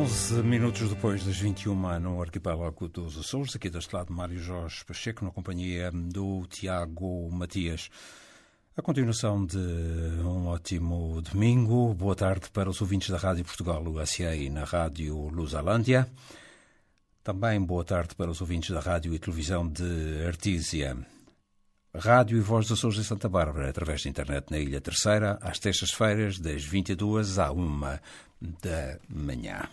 11 minutos depois das 21 no arquipélago dos Açores, aqui deste lado Mário Jorge Pacheco, na companhia do Tiago Matias. A continuação de um ótimo domingo. Boa tarde para os ouvintes da Rádio Portugal USA e na Rádio Lusalândia. Também boa tarde para os ouvintes da Rádio e Televisão de Artísia. Rádio e Voz dos Açores em Santa Bárbara, através da internet na Ilha Terceira, às terças-feiras, das 22 à 1 da manhã.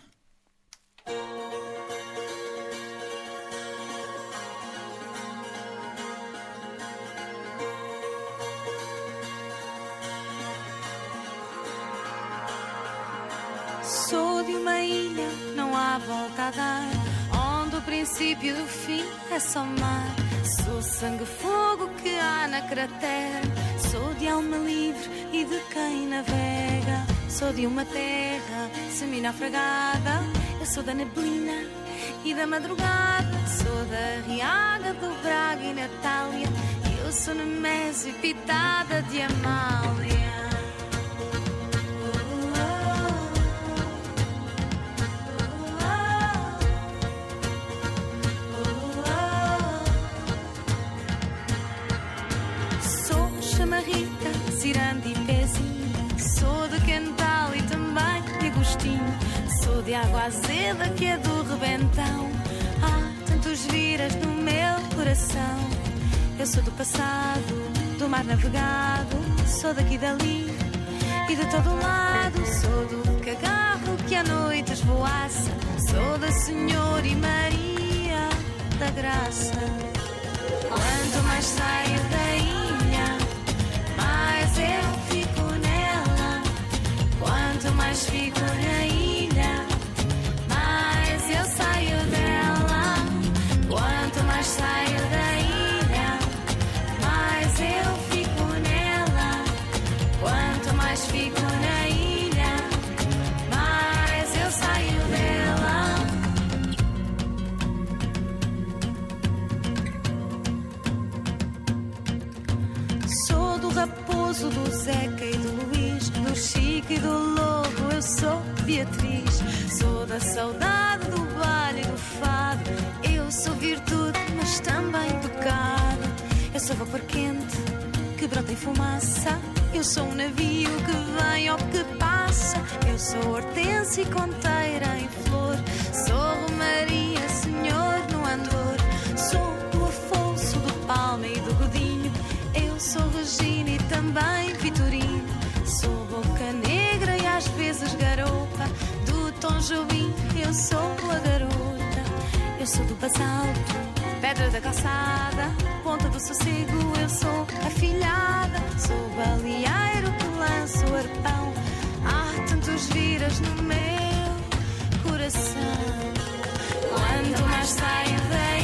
Princípio e o fim é só mar. Sou sangue fogo que há na cratera. Sou de alma livre e de quem navega. Sou de uma terra semi-naufragada. Eu sou da neblina e da madrugada. Sou da Riaga, do Braga e Natália. Eu sou Nemésio pitada de Amália. Água azeda que é do rebentão. Há tantos viras no meu coração. Eu sou do passado, do mar navegado. Sou daqui dali e de todo lado. Sou do cagarro que à noite esvoaça. Sou da Senhora e Maria da Graça. Quanto mais saio da ilha, mais eu fico nela. Quanto mais fico na ilha, Zeca e do Luís, do Chico e do Lobo, eu sou Beatriz. Sou da saudade, do baile e do fado. Eu sou virtude, mas também pecado. Eu sou vapor quente, que brota em fumaça. Eu sou um navio que vem ou que passa. Eu sou hortência e conteira em flor. Sou Tom Jobim, eu sou a garota. Eu sou do basalto, pedra da calçada. Ponta do sossego, eu sou a filhada. Sou baleeiro que lanço o arpão. Há tantos viras no meu coração. Quanto mais saio da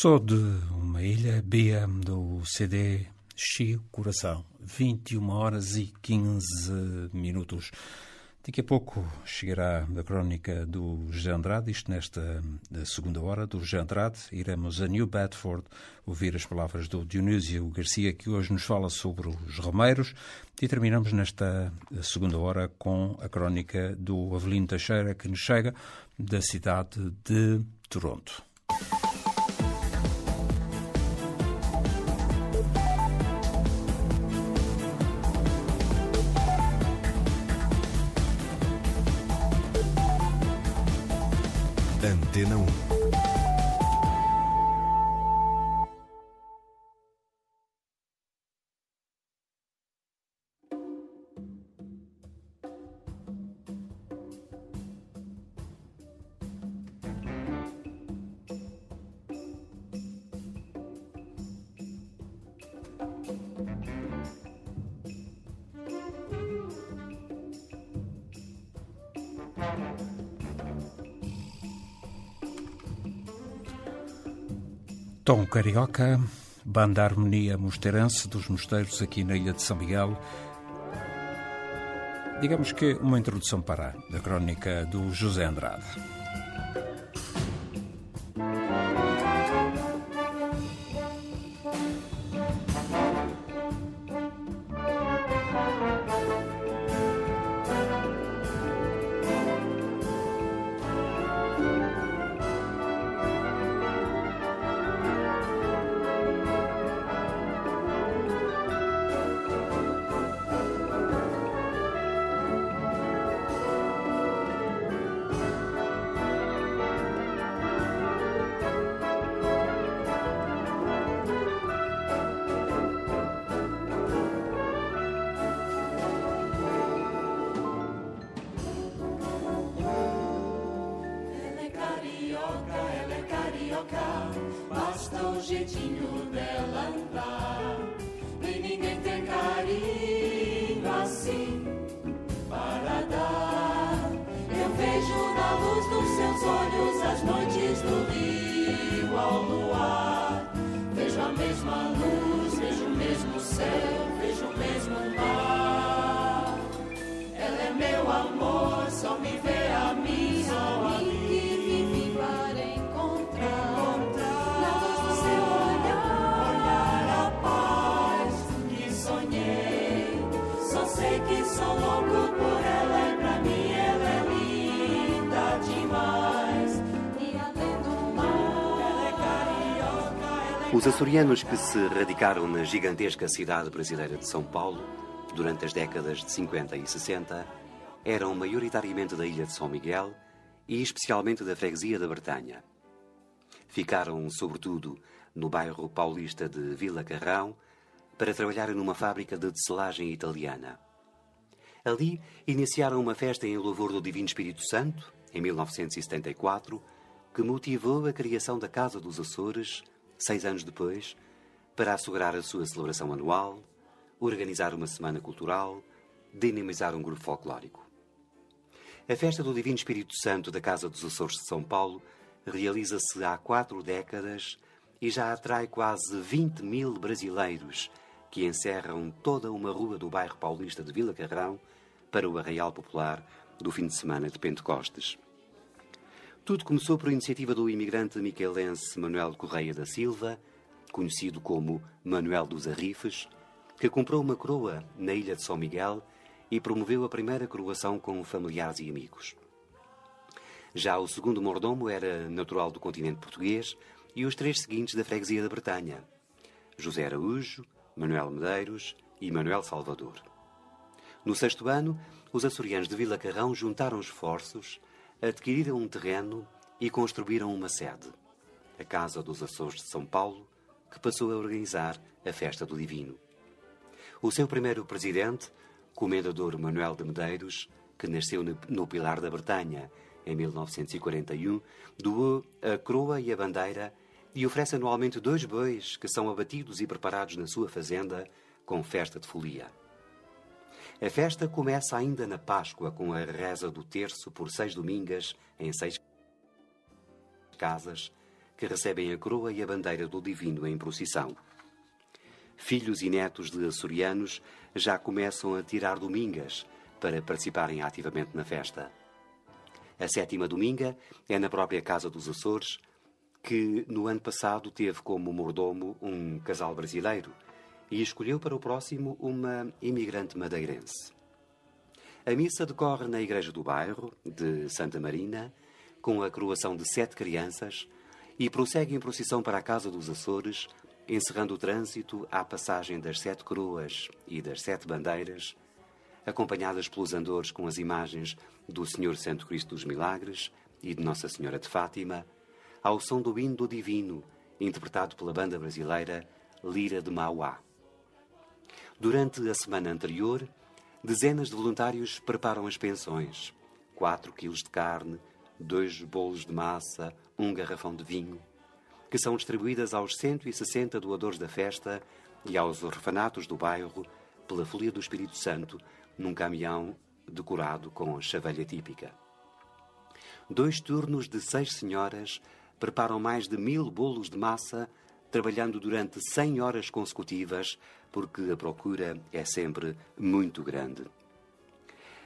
Sou de uma ilha, Bia, do CD Chio Coração. 21 horas e 15 minutos. Daqui a pouco chegará a crónica do José Andrade, isto nesta segunda hora do José Andrade. Iremos a New Bedford ouvir as palavras do Dionísio Garcia, que hoje nos fala sobre os Romeiros. E terminamos nesta segunda hora com a crónica do Avelino Teixeira, que nos chega da cidade de Toronto. Antena 1. Tom Carioca, Banda Harmonia Mosteirense dos Mosteiros aqui na Ilha de São Miguel. Digamos que uma introdução para a crónica do José Andrade. Os açorianos que se radicaram na gigantesca cidade brasileira de São Paulo durante as décadas de 50 e 60 eram maioritariamente da ilha de São Miguel e especialmente da freguesia da Bretanha. Ficaram, sobretudo, no bairro paulista de Vila Carrão para trabalhar numa fábrica de tecelagem italiana. Ali iniciaram uma festa em louvor do Divino Espírito Santo, em 1974, que motivou a criação da Casa dos Açores, seis anos depois, para assegurar a sua celebração anual, organizar uma semana cultural, dinamizar um grupo folclórico. A festa do Divino Espírito Santo da Casa dos Açores de São Paulo realiza-se há quatro décadas e já atrai quase 20 mil brasileiros que encerram toda uma rua do bairro paulista de Vila Carrão para o arraial popular do fim de semana de Pentecostes. Tudo começou por iniciativa do imigrante miquelense Manuel Correia da Silva, conhecido como Manuel dos Arrifes, que comprou uma coroa na ilha de São Miguel e promoveu a primeira coroação com familiares e amigos. Já o segundo mordomo era natural do continente português e os três seguintes da freguesia da Bretanha: José Araújo, Manuel Medeiros e Manuel Salvador. No sexto ano, os açorianos de Vila Carrão juntaram esforços, adquiriram um terreno e construíram uma sede, a Casa dos Açores de São Paulo, que passou a organizar a Festa do Divino. O seu primeiro presidente, Comendador Manuel de Medeiros, que nasceu no- Pilar da Bretanha em 1941, doou a coroa e a bandeira e oferece anualmente dois bois que são abatidos e preparados na sua fazenda com festa de folia. A festa começa ainda na Páscoa com a reza do terço por seis domingas em seis casas que recebem a coroa e a bandeira do Divino em procissão. Filhos e netos de açorianos já começam a tirar domingas para participarem ativamente na festa. A sétima dominga é na própria Casa dos Açores, que no ano passado teve como mordomo um casal brasileiro e escolheu para o próximo uma imigrante madeirense. A missa decorre na igreja do bairro, de Santa Marina, com a coroação de sete crianças e prossegue em procissão para a Casa dos Açores, encerrando o trânsito à passagem das sete coroas e das sete bandeiras, acompanhadas pelos andores com as imagens do Senhor Santo Cristo dos Milagres e de Nossa Senhora de Fátima, ao som do hino do divino, interpretado pela banda brasileira Lira de Mauá. Durante a semana anterior, dezenas de voluntários preparam as pensões. 4 quilos de carne, dois bolos de massa, um garrafão de vinho, que são distribuídas aos 160 doadores da festa e aos orfanatos do bairro pela Folia do Espírito Santo, num caminhão decorado com chavelha típica. Dois turnos de seis senhoras preparam mais de mil bolos de massa, trabalhando durante 100 horas consecutivas, porque a procura é sempre muito grande.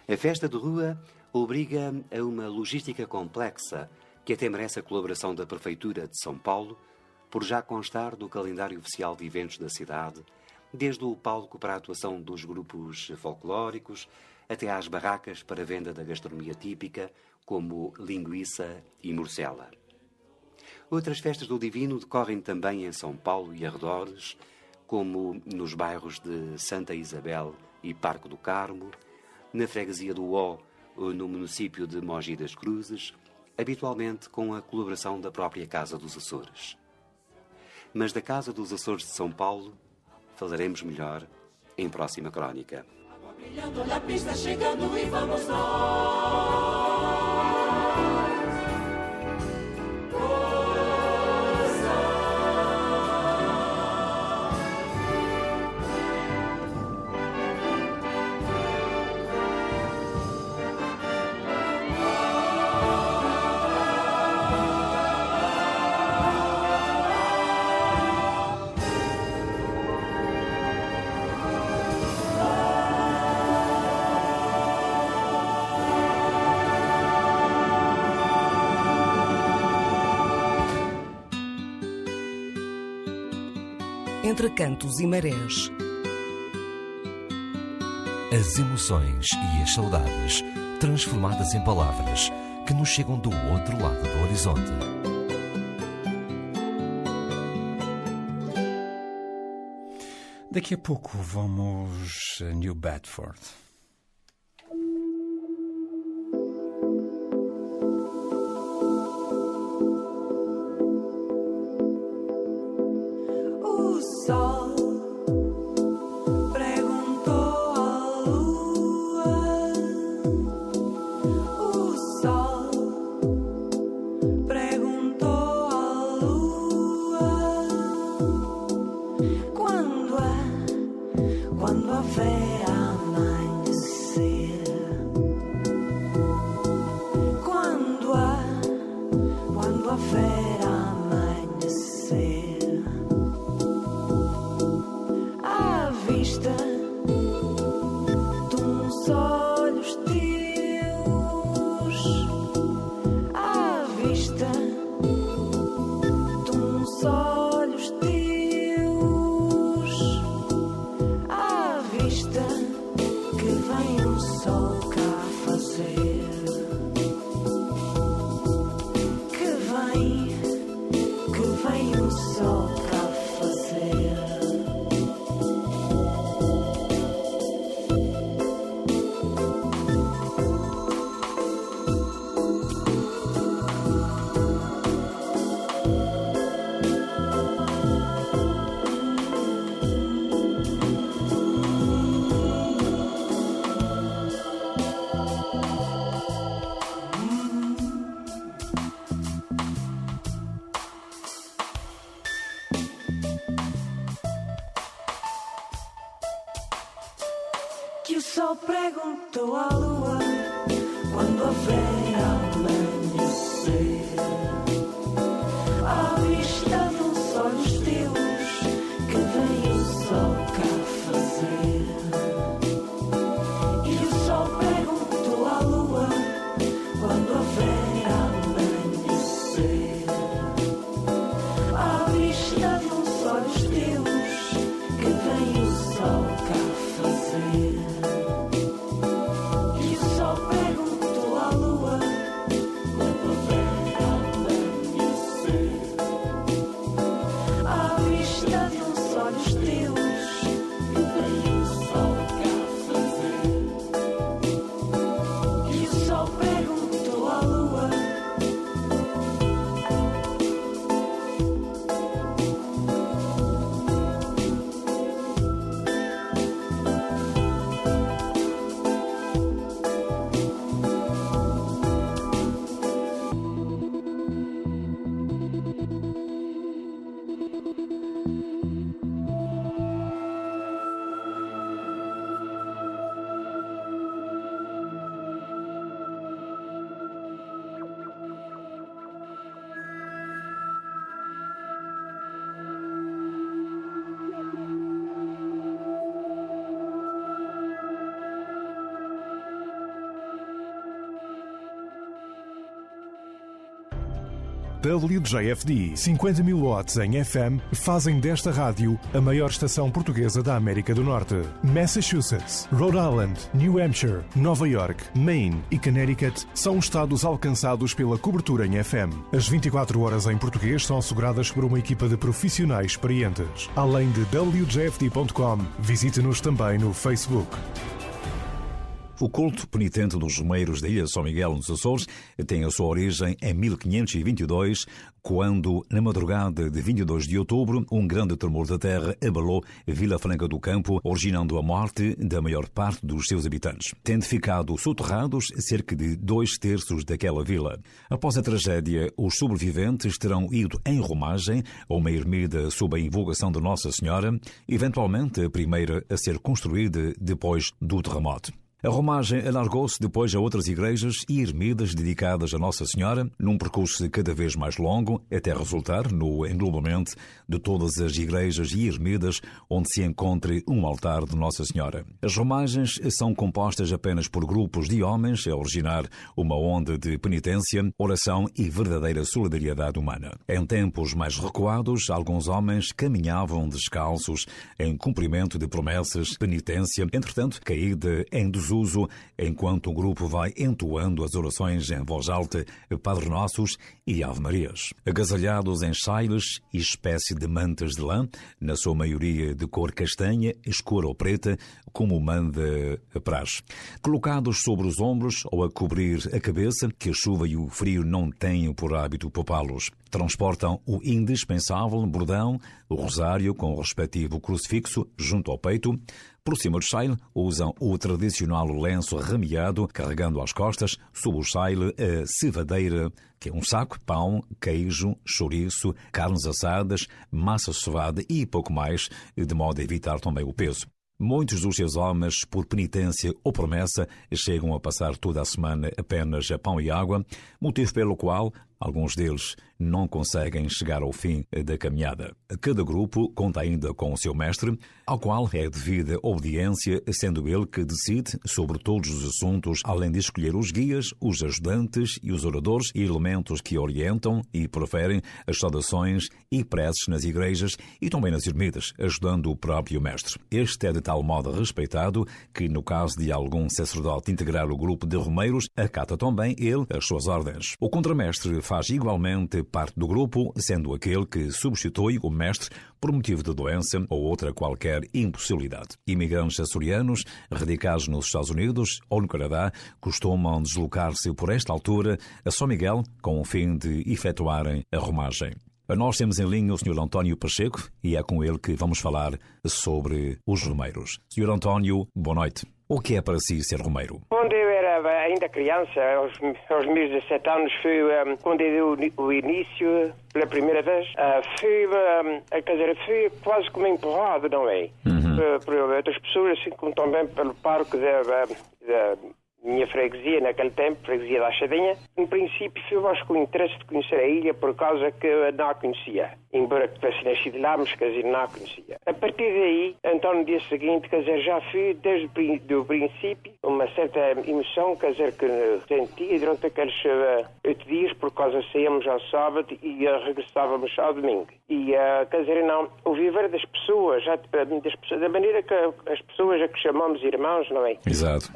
A festa de rua obriga a uma logística complexa que até merece a colaboração da Prefeitura de São Paulo, por já constar do calendário oficial de eventos da cidade, desde o palco para a atuação dos grupos folclóricos até às barracas para venda da gastronomia típica, como linguiça e morcela. Outras festas do Divino decorrem também em São Paulo e arredores, como nos bairros de Santa Isabel e Parque do Carmo, na freguesia do Ó, no município de Mogi das Cruzes, habitualmente com a colaboração da própria Casa dos Açores. Mas da Casa dos Açores de São Paulo falaremos melhor em próxima crónica. Brilhando a pista chegando e vamos nós. Entre cantos e marés. As emoções e as saudades transformadas em palavras que nos chegam do outro lado do horizonte. Daqui a pouco vamos a New Bedford. olhos teus. WJFD. 50 mil watts em FM fazem desta rádio a maior estação portuguesa da América do Norte. Massachusetts, Rhode Island, New Hampshire, Nova York, Maine e Connecticut são estados alcançados pela cobertura em FM. As 24 horas em português são asseguradas por uma equipa de profissionais experientes. Além de WJFD.com, visite-nos também no Facebook. O culto penitente dos Romeiros da Ilha São Miguel nos Açores tem a sua origem em 1522, quando, na madrugada de 22 de outubro, um grande tremor da terra abalou Vila Franca do Campo, originando a morte da maior parte dos seus habitantes, tendo ficado soterrados cerca de dois terços daquela vila. Após a tragédia, os sobreviventes terão ido em romagem a uma ermida sob a invocação de Nossa Senhora, eventualmente a primeira a ser construída depois do terremoto. A romagem alargou-se depois a outras igrejas e ermidas dedicadas a Nossa Senhora, num percurso cada vez mais longo, até resultar no englobamento de todas as igrejas e ermidas onde se encontre um altar de Nossa Senhora. As romagens são compostas apenas por grupos de homens a originar uma onda de penitência, oração e verdadeira solidariedade humana. Em tempos mais recuados, alguns homens caminhavam descalços em cumprimento de promessas, penitência, entretanto, caída em desuso desuso, enquanto o grupo vai entoando as orações em voz alta, Padre Nossos e Ave Marias. Agasalhados em sailes e espécie de mantas de lã, na sua maioria de cor castanha, escura ou preta, como manda a praxe. Colocados sobre os ombros ou a cobrir a cabeça, que a chuva e o frio não têm por hábito poupá-los. Transportam o indispensável bordão, o rosário com o respectivo crucifixo junto ao peito, por cima do sail, usam o tradicional lenço ramiado, carregando às costas, sob o sail, a cevadeira, que é um saco, pão, queijo, chouriço, carnes assadas, massa sovada e pouco mais, de modo a evitar também o peso. Muitos dos seus homens, por penitência ou promessa, chegam a passar toda a semana apenas a pão e água, motivo pelo qual alguns deles não conseguem chegar ao fim da caminhada. Cada grupo conta ainda com o seu mestre, ao qual é devida obediência, sendo ele que decide sobre todos os assuntos, além de escolher os guias, os ajudantes e os oradores e elementos que orientam e proferem as saudações e preces nas igrejas e também nas ermidas, ajudando o próprio mestre. Este é de tal modo respeitado que, no caso de algum sacerdote integrar o grupo de romeiros, acata também ele as suas ordens. O contramestre faz igualmente parte do grupo, sendo aquele que substitui o mestre por motivo de doença ou outra qualquer impossibilidade. Imigrantes açorianos, radicados nos Estados Unidos ou no Canadá, costumam deslocar-se por esta altura a São Miguel com o fim de efetuarem a romagem. Nós temos em linha o Sr. António Pacheco e é com ele que vamos falar sobre os romeiros. Sr. António, boa noite. O que é para si ser romeiro? Quando eu era ainda criança, aos, aos meus 17 anos, foi um, quando eu dei o, início, pela primeira vez, uh, fui, um, quer dizer, fui quase como empurrado, não é? Uhum. Por, por outras pessoas, assim como também pelo parque da minha freguesia naquele tempo, freguesia da Achadinha, em princípio fui mais com o interesse de conhecer a ilha por causa que eu não a conhecia. Embora tivesse nascido lá, mas quer dizer, não a conhecia. A partir daí, então no dia seguinte, quer dizer, já fui desde o princípio uma certa emoção, quer dizer, que sentia durante aqueles uh, oito dias, por causa saíamos ao sábado e uh, regressávamos ao domingo. E, uh, quer dizer, não, o viver das pessoas, já, das pessoas, da maneira que as pessoas a que chamamos irmãos, não é? Exato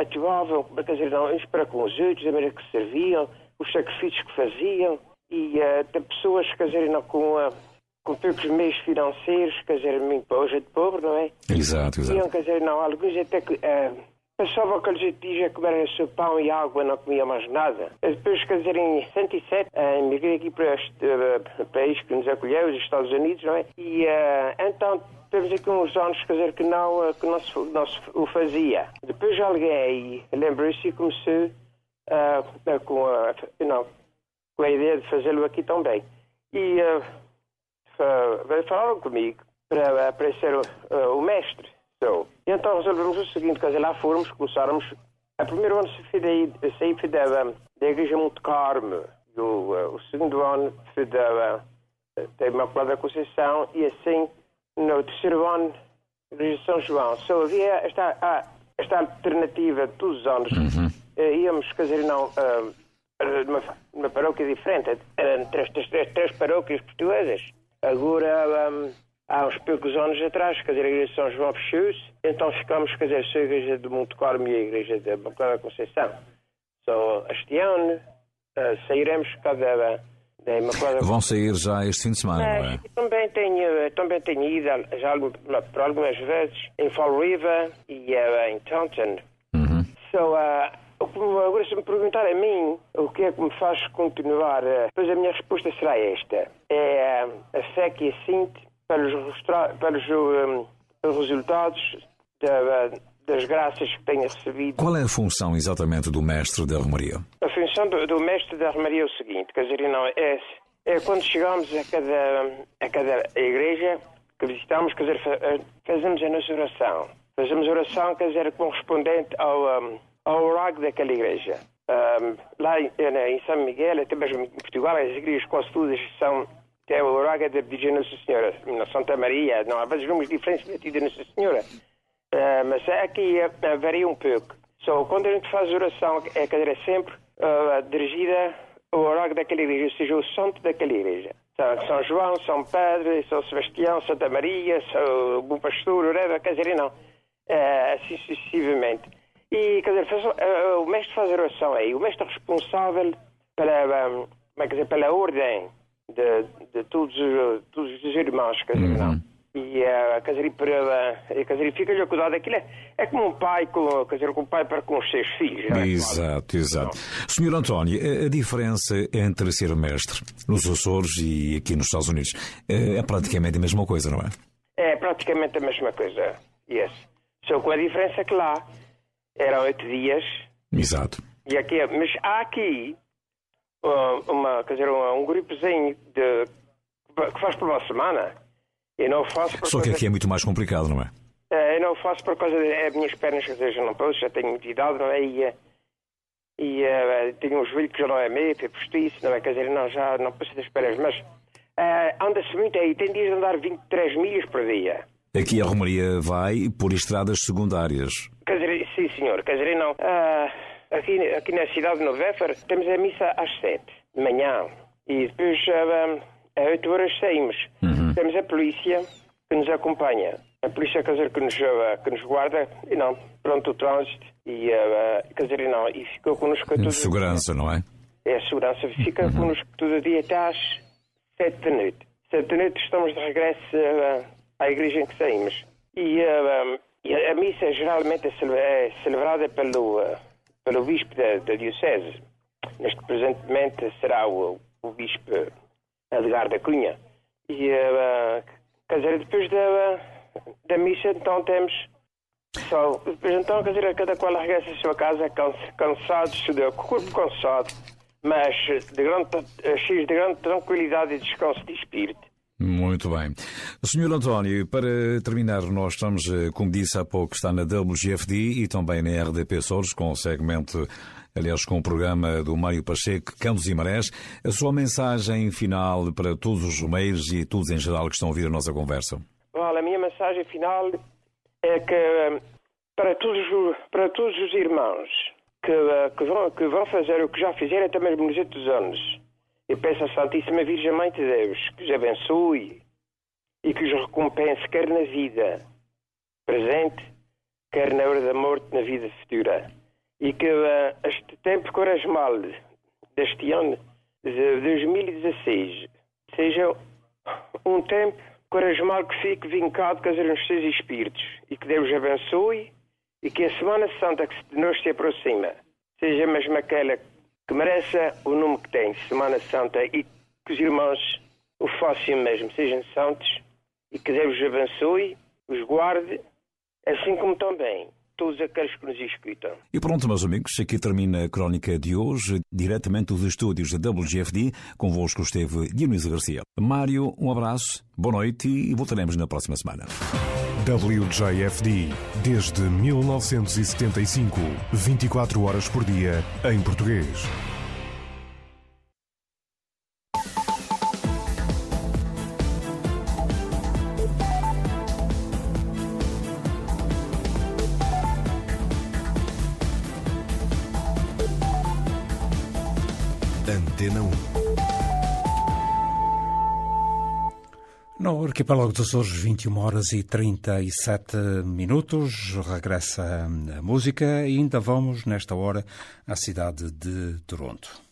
atuavam, quer dizer, não, uns para com os outros, da maneira que serviam, os sacrifícios que faziam, e uh, pessoas, quer dizer, não, com, uh, com poucos meios financeiros, quer dizer, hoje de pobre, não é? Exato, exato. Iam, quer dizer, não, alguns até que. Uh, Passavam aqueles dias a comer seu pão e água, não comia mais nada. Depois, quer dizer, em 107, uh, emigrei aqui para este uh, país que nos acolheu, os Estados Unidos, não é? E uh, então temos aqui uns anos, quer dizer, que não, que não, se, não se o fazia. Depois alguém lembrou-se e começou uh, com, a, não, com a ideia de fazê-lo aqui também. E uh, falaram comigo para, para ser uh, o mestre. So, então resolvemos o seguinte, quer dizer, lá fomos, começámos. A primeiro ano daí, saí da, da Igreja Monte Carme. O, o segundo ano fui da, da Imaculada Conceição e assim no terceiro ano, de São João, só havia esta, esta alternativa todos os anos. Uhum. Uh, íamos, quer dizer, não, uh, numa, numa paróquia diferente. Eram três, três, três, três paróquias portuguesas. Agora, um, há uns poucos anos atrás, quer dizer, a igreja de São João fechou-se, então ficamos, quer dizer, só a igreja de Monte Carmo e a igreja da Bancada Conceição. Só este ano uh, sairemos cada... Imaculada Vão sair já este fim de semana, não é? Mas também tenho, também tenho ido já por algumas vezes em Fall River e uh, em Taunton. Uhum. So, uh, agora, se me perguntar a mim o que é que me faz continuar, uh, pois a minha resposta será esta: é uh, a fé que assinte pelos, pelos, um, pelos resultados da- das graças que tenho recebido. Qual é a função exatamente do mestre da Romaria? A função do, do mestre da Armaria é o seguinte: quer dizer, não, é, é quando chegamos a cada, a cada igreja que visitamos, quer dizer, fa- fazemos a nossa oração. Fazemos a oração, quer dizer, correspondente ao, um, ao oráculo daquela igreja. Um, lá em, eh, em São Miguel, até mesmo em Portugal, as igrejas quase todas são. Tem o oráculo da Virgem Nossa Senhora, na Santa Maria, não há vezes números diferentes da Nossa Senhora. Uh, mas aqui uh, varia um pouco. So, quando a gente faz oração, é, dizer, é sempre uh, dirigida ao oráculo daquela igreja, ou seja, o santo daquela igreja. São, São João, São Pedro, São Sebastião, Santa Maria, São Bom Pastor, whatever, quer dizer, não. Assim sucessivamente. E, quer dizer, faz, o mestre faz oração aí. O mestre é responsável pela, um, como é que dizer, pela ordem de, de todos, os- todos os irmãos, quer dizer, não. E uh, quer dizer, e para, e, quer dizer, fica-lhe a cuidar daquilo. É, é como um pai, com, quer dizer, com um pai para com os seus filhos. não é? Exato, exato. Senhor António, a- a diferença entre ser mestre nos Açores e aqui nos Estados Unidos é é praticamente a mesma coisa, não é? É praticamente a mesma coisa. Yes. Só com a diferença que lá eram oito dias Exato. e aqui, mas há aqui uma, quer dizer, um, um grupozinho de, que faz por uma semana. Eu não faço Só que aqui é muito mais complicado, não é? Eh, eu não faço por causa das minhas pernas, dizer, já não posso, já tenho muita idade, não é? E, eh, e eh, tenho um joelho que já não é meio, é postiço, não é? Quer dizer, não, já não posso das pernas, mas eh, anda-se muito aí, tem dias de andar 23 milhas por dia. Aqui a Romaria vai por estradas secundárias. Quer dizer, sim senhor, quer dizer, não. Ah, aqui, aqui na cidade de Novéfer temos a missa às 7 de manhã e depois ah, às 8 horas saímos. Temos a polícia que nos acompanha. A polícia, quer dizer, que nos, ah, que nos guarda e não, pronto o trânsito e, ah, quer dizer, não, e ficou connosco todo segurança, não é? é a segurança. Fica connosco todo dia até às 7 da noite. 7 da noite estamos de regresso ah, à igreja em que saímos. E, ah, e a, a missa geralmente é, é celebrada pelo, pelo bispo da, da diocese. Neste presentemente será o, o bispo Edgar da Cunha. E, ah, quer dizer, depois da, da missa, então temos só, depois então, quer dizer, cada qual regressa à sua casa cansa- cansado, com o corpo cansado, mas de grande, eh, cheio de grande tranquilidade e descanso de espírito. Muito bem. Senhor António, para terminar, nós estamos, eh, como disse há pouco, está na WGFD e também na RDP Açores, com o segmento, aliás, com o programa do Mário Pacheco, Campos e Marés. A sua mensagem final para todos os romeiros e todos em geral que estão a ouvir a nossa conversa. Olha, a minha mensagem final é que eh, para todos, os- para todos os irmãos que, eh, que, vão, que vão fazer o que já fizeram até mesmo nos outros anos, eu peço à Santíssima Virgem Mãe de Deus que os abençoe e que os recompense quer na vida presente, quer na hora da morte, na vida futura. E que eh, este tempo quaresmal deste ano, de 2016, seja um tempo quaresmal que fique vincado dizer, nos seus espíritos e que Deus abençoe e que a Semana Santa que de nós se aproxima seja mesmo aquela que mereça o nome que tem, Semana Santa, e que os irmãos o façam mesmo, sejam santos e que Deus os abençoe, os guarde, assim como também todos aqueles que nos escutam. E pronto, meus amigos, aqui termina a crónica de hoje, diretamente dos estúdios da WGFD. Convosco esteve Dionísio Garcia. Mário, um abraço, boa noite e voltaremos na próxima semana. WJFD, desde 1975, 24 horas por dia, em português. Arquipélago dos Açores, 21 horas e 37 minutos. Regressa a música e ainda vamos, nesta hora, à cidade de Toronto.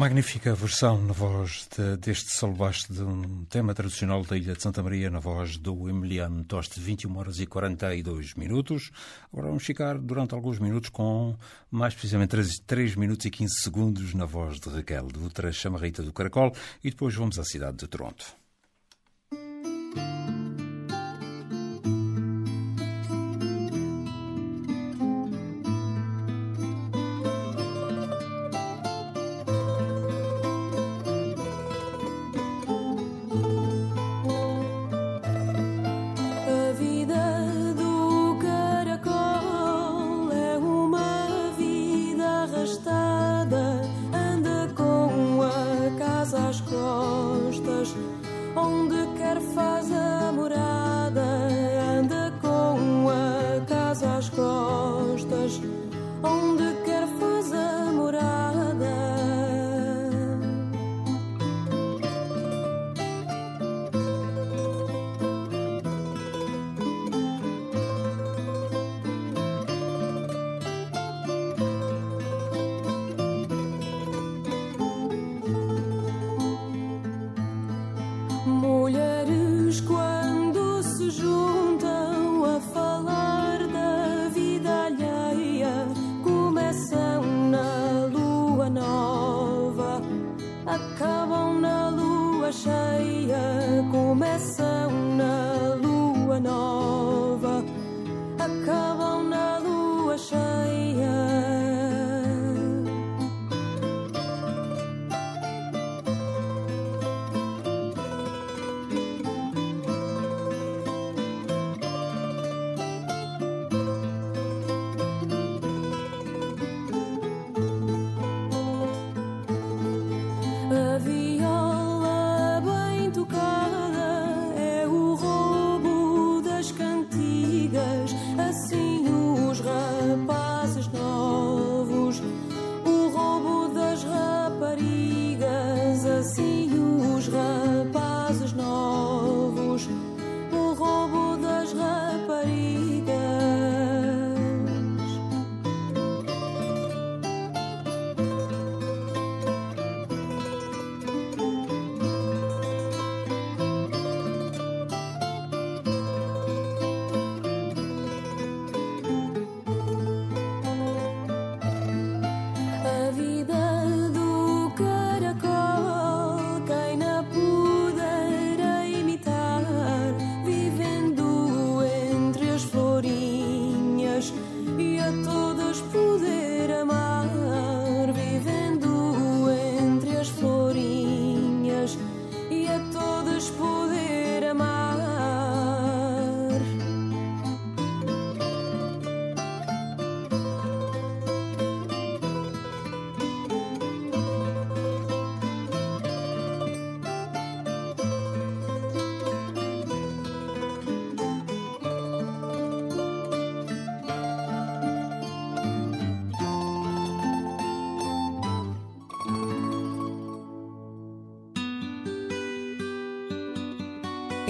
Magnífica versão na voz de- deste salvaste de um tema tradicional da Ilha de Santa Maria, na voz do Emiliano Toste, 21 horas e 42 minutos. Agora vamos ficar durante alguns minutos com mais precisamente 3, 3 minutos e 15 segundos na voz de Raquel, de outra chamarrita do Caracol, e depois vamos à cidade de Toronto.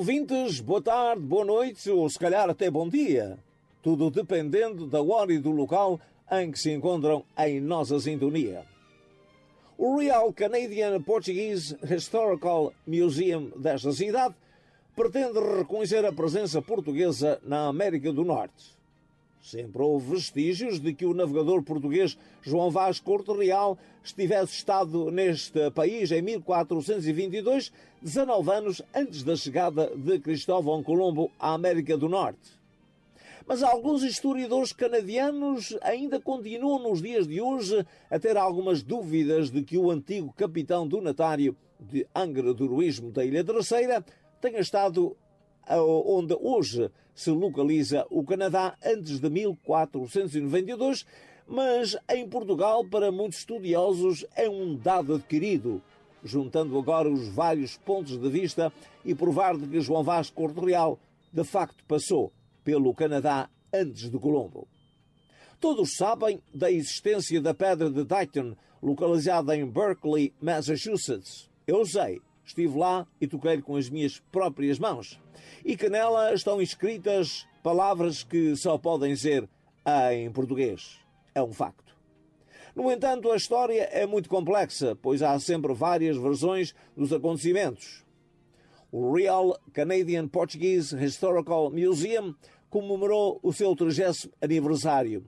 Ouvintes, boa tarde, boa noite ou se calhar até bom dia. Tudo dependendo da hora e do local em que se encontram em nossa sintonia. O Real Canadian Portuguese Historical Museum desta cidade pretende reconhecer a presença portuguesa na América do Norte. Sempre houve vestígios de que o navegador português João Vaz Corte Real estivesse estado neste país em 1422, 19 anos antes da chegada de Cristóvão Colombo à América do Norte. Mas alguns historiadores canadianos ainda continuam nos dias de hoje a ter algumas dúvidas de que o antigo capitão donatário de Angra do Heroísmo da Ilha Terceira tenha estado onde hoje se localiza o Canadá antes de 1492, mas em Portugal, para muitos estudiosos, é um dado adquirido, juntando agora os vários pontos de vista e provar de que João Vasco Corte Real de facto passou pelo Canadá antes de Colombo. Todos sabem da existência da Pedra de Dighton, localizada em Berkeley, Massachusetts. Eu sei, estive lá e toquei com as minhas próprias mãos. E que nela estão escritas palavras que só podem ser em português. É um facto. No entanto, a história é muito complexa, pois há sempre várias versões dos acontecimentos. O Real Canadian Portuguese Historical Museum comemorou o seu 30 aniversário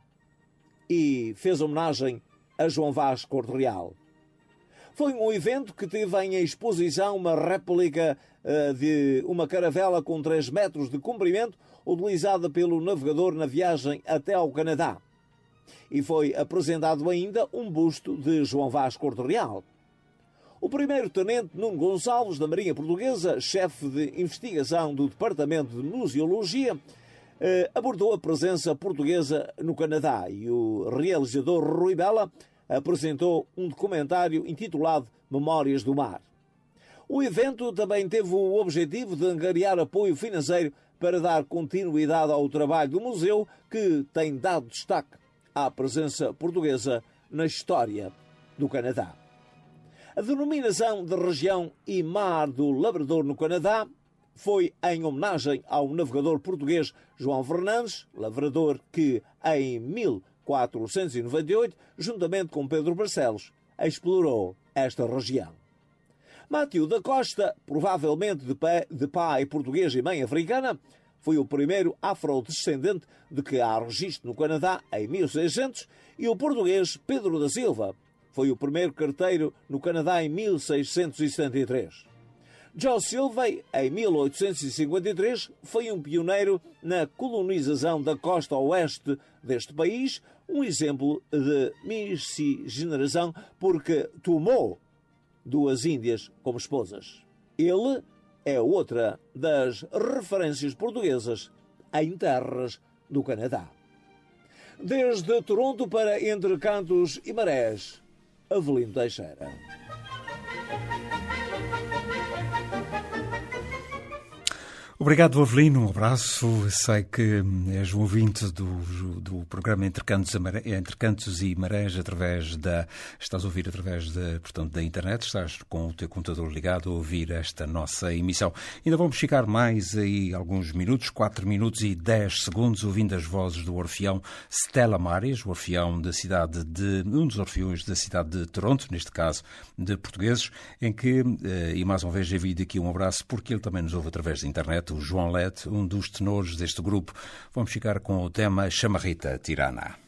e fez homenagem a João Vaz Corte Real. Foi um evento que teve em exposição uma réplica uh, de uma caravela com 3 metros de comprimento utilizada pelo navegador na viagem até ao Canadá. E foi apresentado ainda um busto de João Vaz Corte Real. O primeiro-tenente Nuno Gonçalves, da Marinha Portuguesa, chefe de investigação do Departamento de Museologia, eh, abordou a presença portuguesa no Canadá e o realizador Rui Bela apresentou um documentário intitulado Memórias do Mar. O evento também teve o objetivo de angariar apoio financeiro para dar continuidade ao trabalho do museu, que tem dado destaque à presença portuguesa na história do Canadá. A denominação de região e mar do Labrador no Canadá foi em homenagem ao navegador português João Fernandes, lavrador que, em 1498, juntamente com Pedro Barcelos, explorou esta região. Matthew da Costa, provavelmente de pai, de pai português e mãe africana, foi o primeiro afrodescendente de que há registro no Canadá em 1600 e o português Pedro da Silva foi o primeiro carteiro no Canadá em 1673. Joe Silvey, em 1853, foi um pioneiro na colonização da costa oeste deste país, um exemplo de miscigenação porque tomou duas índias como esposas. Ele é outra das referências portuguesas em terras do Canadá. Desde Toronto para Entre Cantos e Marés, Avelino Teixeira. Obrigado, Avelino. Um abraço. Sei que és um ouvinte do, do programa Entre Cantos, Entre Cantos, e Marés através da. Estás a ouvir através da, portanto, da internet, estás com o teu computador ligado a ouvir esta nossa emissão. Ainda vamos ficar mais aí alguns minutos, 4 minutos e 10 segundos, ouvindo as vozes do orfeão Stella Mares, o orfeão da cidade de. um dos orfeões da cidade de Toronto, neste caso de portugueses, em que, eh, e mais uma vez, envio aqui um abraço, porque ele também nos ouve através da internet João Lete, um dos tenores deste grupo. Vamos ficar com o tema Chamarrita Tirana.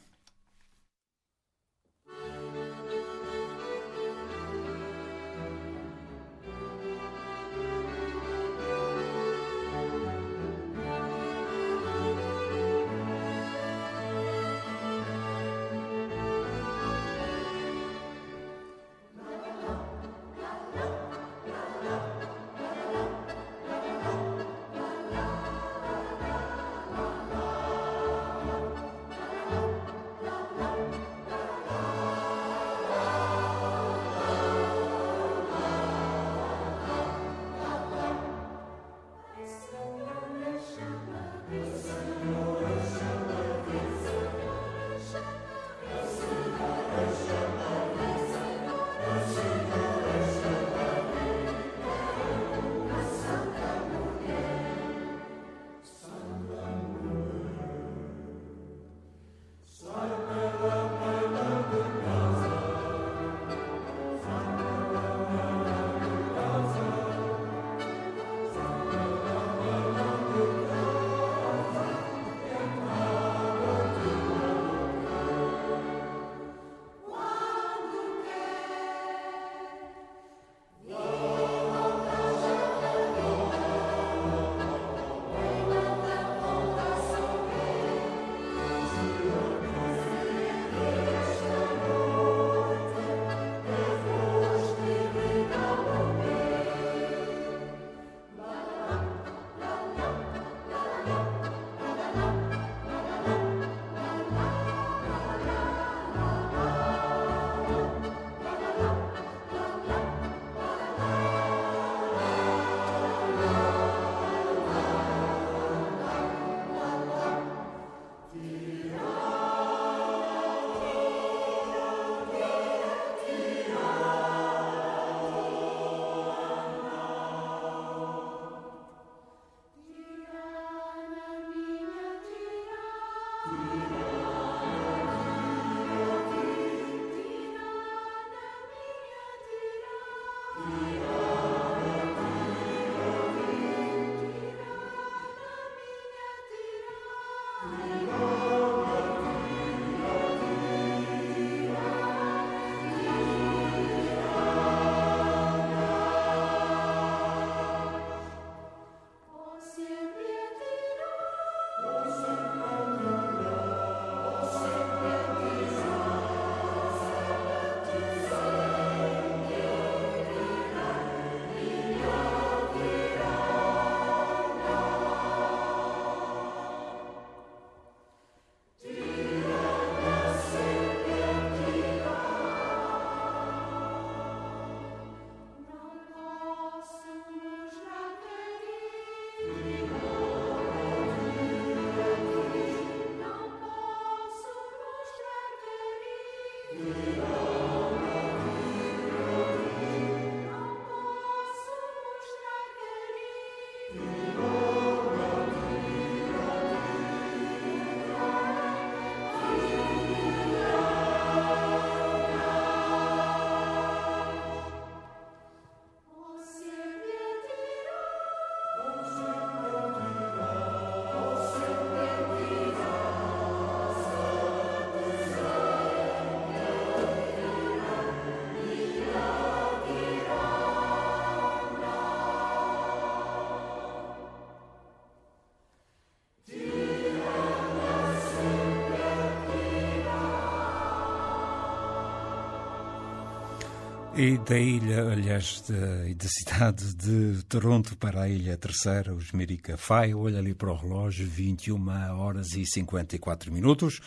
E da ilha, aliás, da, da cidade de Toronto para a ilha terceira, os Mirica Fai, olha ali para o relógio, 21 horas e 54 minutos.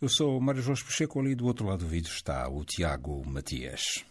Eu sou o Mário Jorge Pacheco, ali do outro lado do vídeo está o Tiago Matias.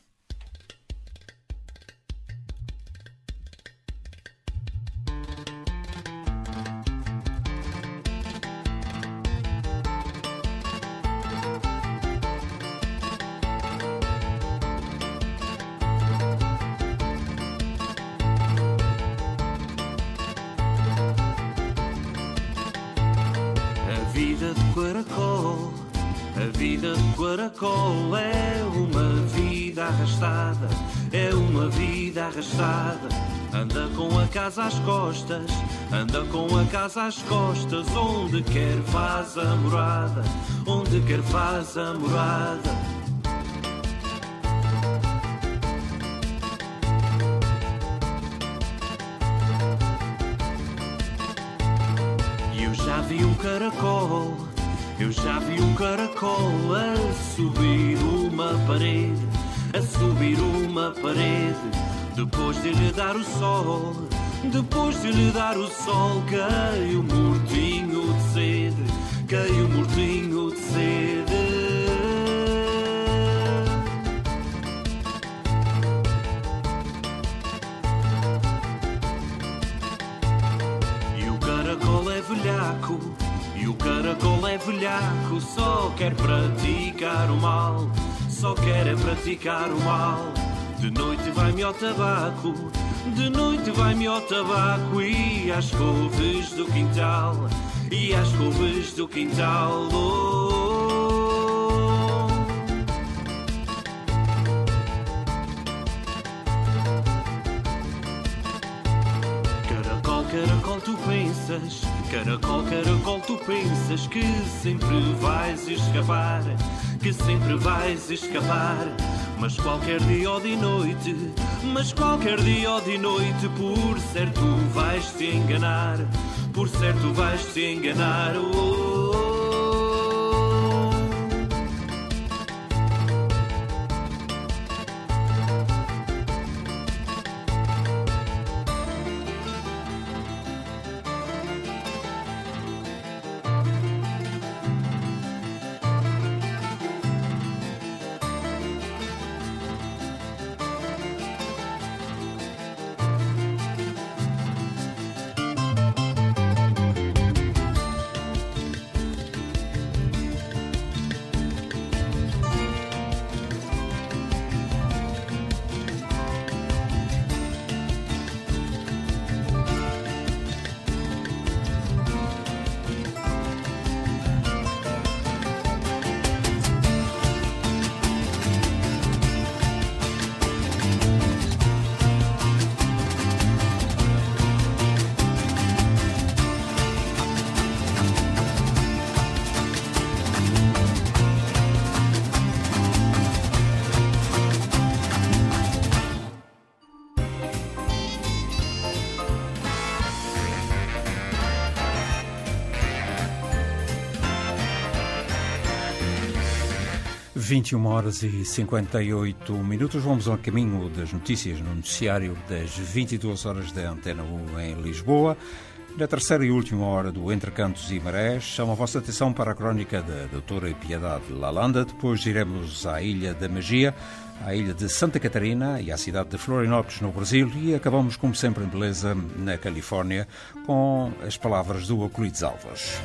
Às costas, onde quer faz a morada, onde quer faz a morada. Eu já vi um caracol, eu já vi um caracol a subir uma parede, a subir uma parede. Depois de lhe dar o sol, depois de lhe dar o sol, caiu mortinho de sede, caiu mortinho de sede. E o caracol é velhaco, e o caracol é velhaco, só quer praticar o mal, só quer é praticar o mal. De noite vai-me ao tabaco, de noite vai-me ao tabaco e às couves do quintal, e às couves do quintal. Oh. Caracol, caracol, tu pensas, caracol, caracol, tu pensas que sempre vais escapar, que sempre vais escapar. Mas qualquer dia ou de noite, mas qualquer dia ou de noite, por certo vais te enganar, por certo vais te enganar. Oh, oh, oh. Vinte e uma horas e 58 minutos. Vamos ao caminho das notícias no noticiário das 22 horas da Antena 1 em Lisboa. Na terceira e última hora do Entre Cantos e Marés, chamo a vossa atenção para a crónica da doutora Piedade Lalanda. Depois iremos à Ilha da Magia, à Ilha de Santa Catarina e à cidade de Florianópolis, no Brasil. E acabamos, como sempre, em beleza, na Califórnia, com as palavras do Euclides Alves.